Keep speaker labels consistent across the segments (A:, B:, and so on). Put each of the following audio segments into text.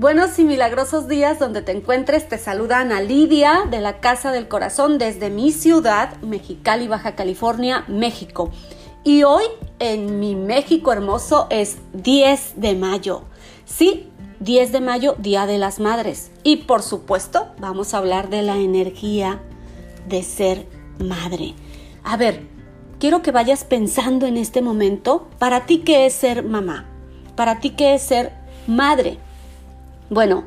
A: Buenos y milagrosos días donde te encuentres. Te saluda Ana Lidia de la Casa del Corazón desde mi ciudad, Mexicali, Baja California, México. Y hoy en mi México hermoso es 10 de mayo. Sí, 10 de mayo, Día de las Madres. Y por supuesto, vamos a hablar de la energía de ser madre. A ver, quiero que vayas pensando en este momento, para ti qué es ser mamá, para ti qué es ser madre. Bueno,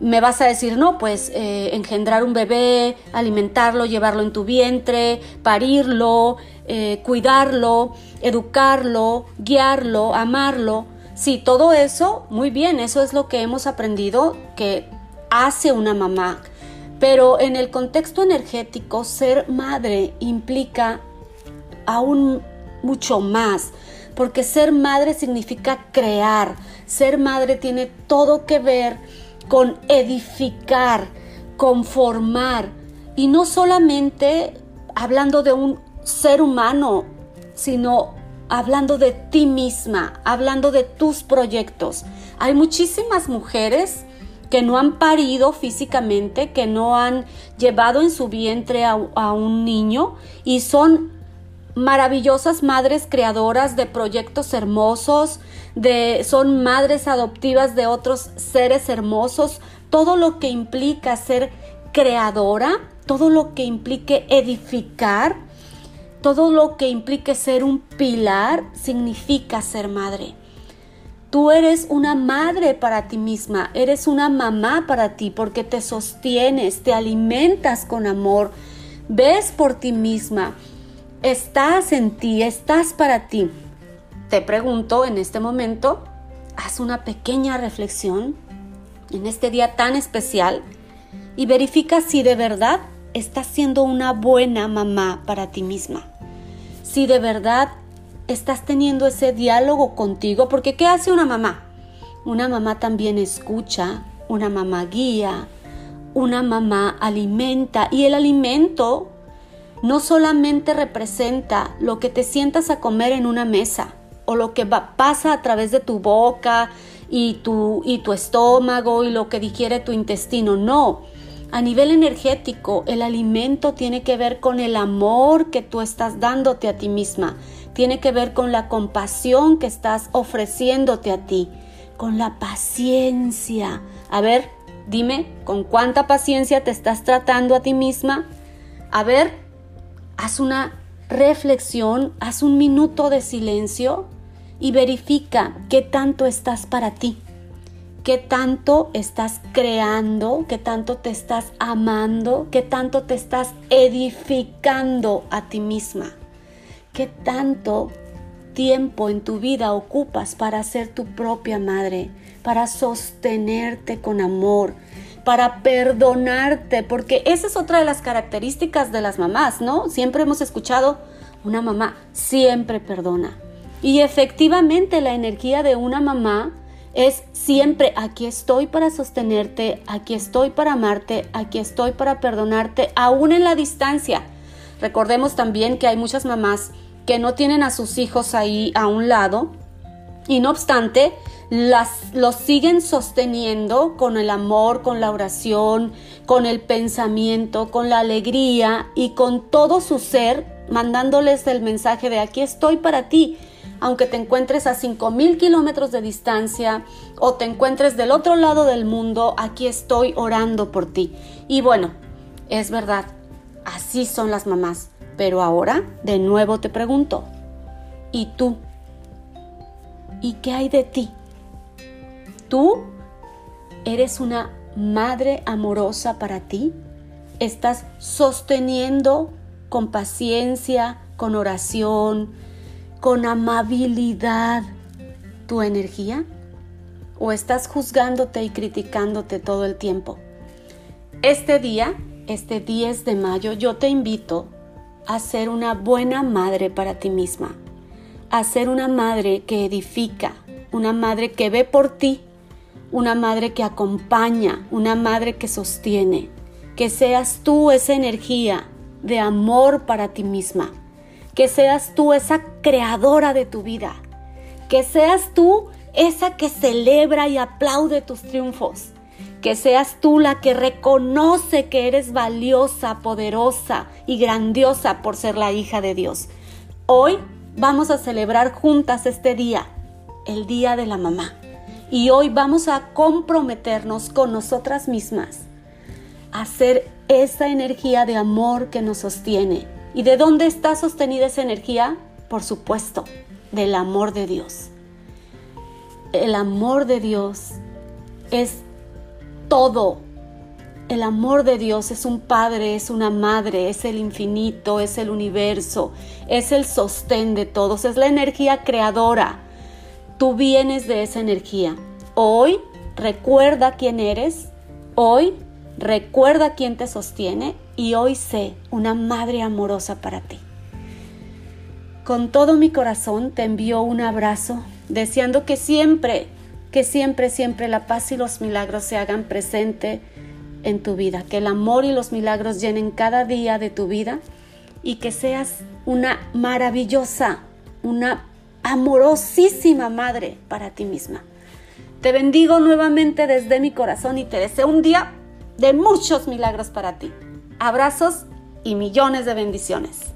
A: me vas a decir, no, pues eh, engendrar un bebé, alimentarlo, llevarlo en tu vientre, parirlo, eh, cuidarlo, educarlo, guiarlo, amarlo. Sí, todo eso, muy bien, eso es lo que hemos aprendido que hace una mamá. Pero en el contexto energético, ser madre implica aún mucho más, porque ser madre significa crear, ser madre tiene todo que ver con edificar, con formar, y no solamente hablando de un ser humano, sino hablando de ti misma, hablando de tus proyectos. Hay muchísimas mujeres que no han parido físicamente, que no han llevado en su vientre a, a un niño y son maravillosas madres creadoras de proyectos hermosos, de son madres adoptivas de otros seres hermosos, todo lo que implica ser creadora, todo lo que implique edificar, todo lo que implique ser un pilar significa ser madre. Tú eres una madre para ti misma, eres una mamá para ti porque te sostienes, te alimentas con amor, ves por ti misma, estás en ti, estás para ti. Te pregunto en este momento, haz una pequeña reflexión en este día tan especial y verifica si de verdad estás siendo una buena mamá para ti misma. Si de verdad estás teniendo ese diálogo contigo, porque ¿qué hace una mamá? Una mamá también escucha, una mamá guía, una mamá alimenta y el alimento no solamente representa lo que te sientas a comer en una mesa o lo que pasa a través de tu boca y tu, y tu estómago y lo que digiere tu intestino, no. A nivel energético, el alimento tiene que ver con el amor que tú estás dándote a ti misma, tiene que ver con la compasión que estás ofreciéndote a ti, con la paciencia. A ver, dime, ¿con cuánta paciencia te estás tratando a ti misma? A ver, haz una reflexión, haz un minuto de silencio y verifica qué tanto estás para ti, qué tanto estás creando, qué tanto te estás amando, qué tanto te estás edificando a ti misma, qué tanto tiempo en tu vida ocupas para ser tu propia madre, para sostenerte con amor, para perdonarte, porque esa es otra de las características de las mamás, ¿no? Siempre hemos escuchado, una mamá siempre perdona. Y efectivamente la energía de una mamá es siempre aquí estoy para sostenerte, aquí estoy para amarte, aquí estoy para perdonarte, aún en la distancia. Recordemos también que hay muchas mamás que no tienen a sus hijos ahí a un lado y no obstante las, los siguen sosteniendo con el amor, con la oración, con el pensamiento, con la alegría y con todo su ser, mandándoles el mensaje de aquí estoy para ti, aunque te encuentres a mil kilómetros de distancia o te encuentres del otro lado del mundo, aquí estoy orando por ti. Y bueno, es verdad, así son las mamás. Pero ahora, de nuevo te pregunto, ¿y tú? ¿Y qué hay de ti? ¿Tú eres una madre amorosa para ti? ¿Estás sosteniendo con paciencia, con oración, con amabilidad tu energía? ¿O estás juzgándote y criticándote todo el tiempo? Este día, este 10 de mayo, yo te invito a ser una buena madre para ti misma, a ser una madre que edifica, una madre que ve por ti una madre que acompaña, una madre que sostiene, que seas tú esa energía de amor para ti misma, que seas tú esa creadora de tu vida, Que seas tú esa que celebra y aplaude tus triunfos. Que seas tú la que reconoce que eres valiosa, poderosa y grandiosa por ser la hija de Dios. Hoy vamos a celebrar juntas este día, el Día de la Mamá. Y hoy vamos a comprometernos con nosotras mismas a ser esa energía de amor que nos sostiene. ¿Y de dónde está sostenida esa energía? Por supuesto, del amor de Dios. El amor de Dios es todo. El amor de Dios es un padre, es una madre, es el infinito, es el universo, es el sostén de todos, es la energía creadora. Tú vienes de esa energía. Hoy recuerda quién eres, hoy recuerda quién te sostiene y hoy sé una madre amorosa para ti. Con todo mi corazón te envío un abrazo, deseando que siempre que siempre, siempre la paz y los milagros se hagan presente en tu vida, que el amor y los milagros llenen cada día de tu vida y que seas una maravillosa, una amorosísima madre para ti misma. Te bendigo nuevamente desde mi corazón y te deseo un día de muchos milagros para ti. Abrazos y millones de bendiciones.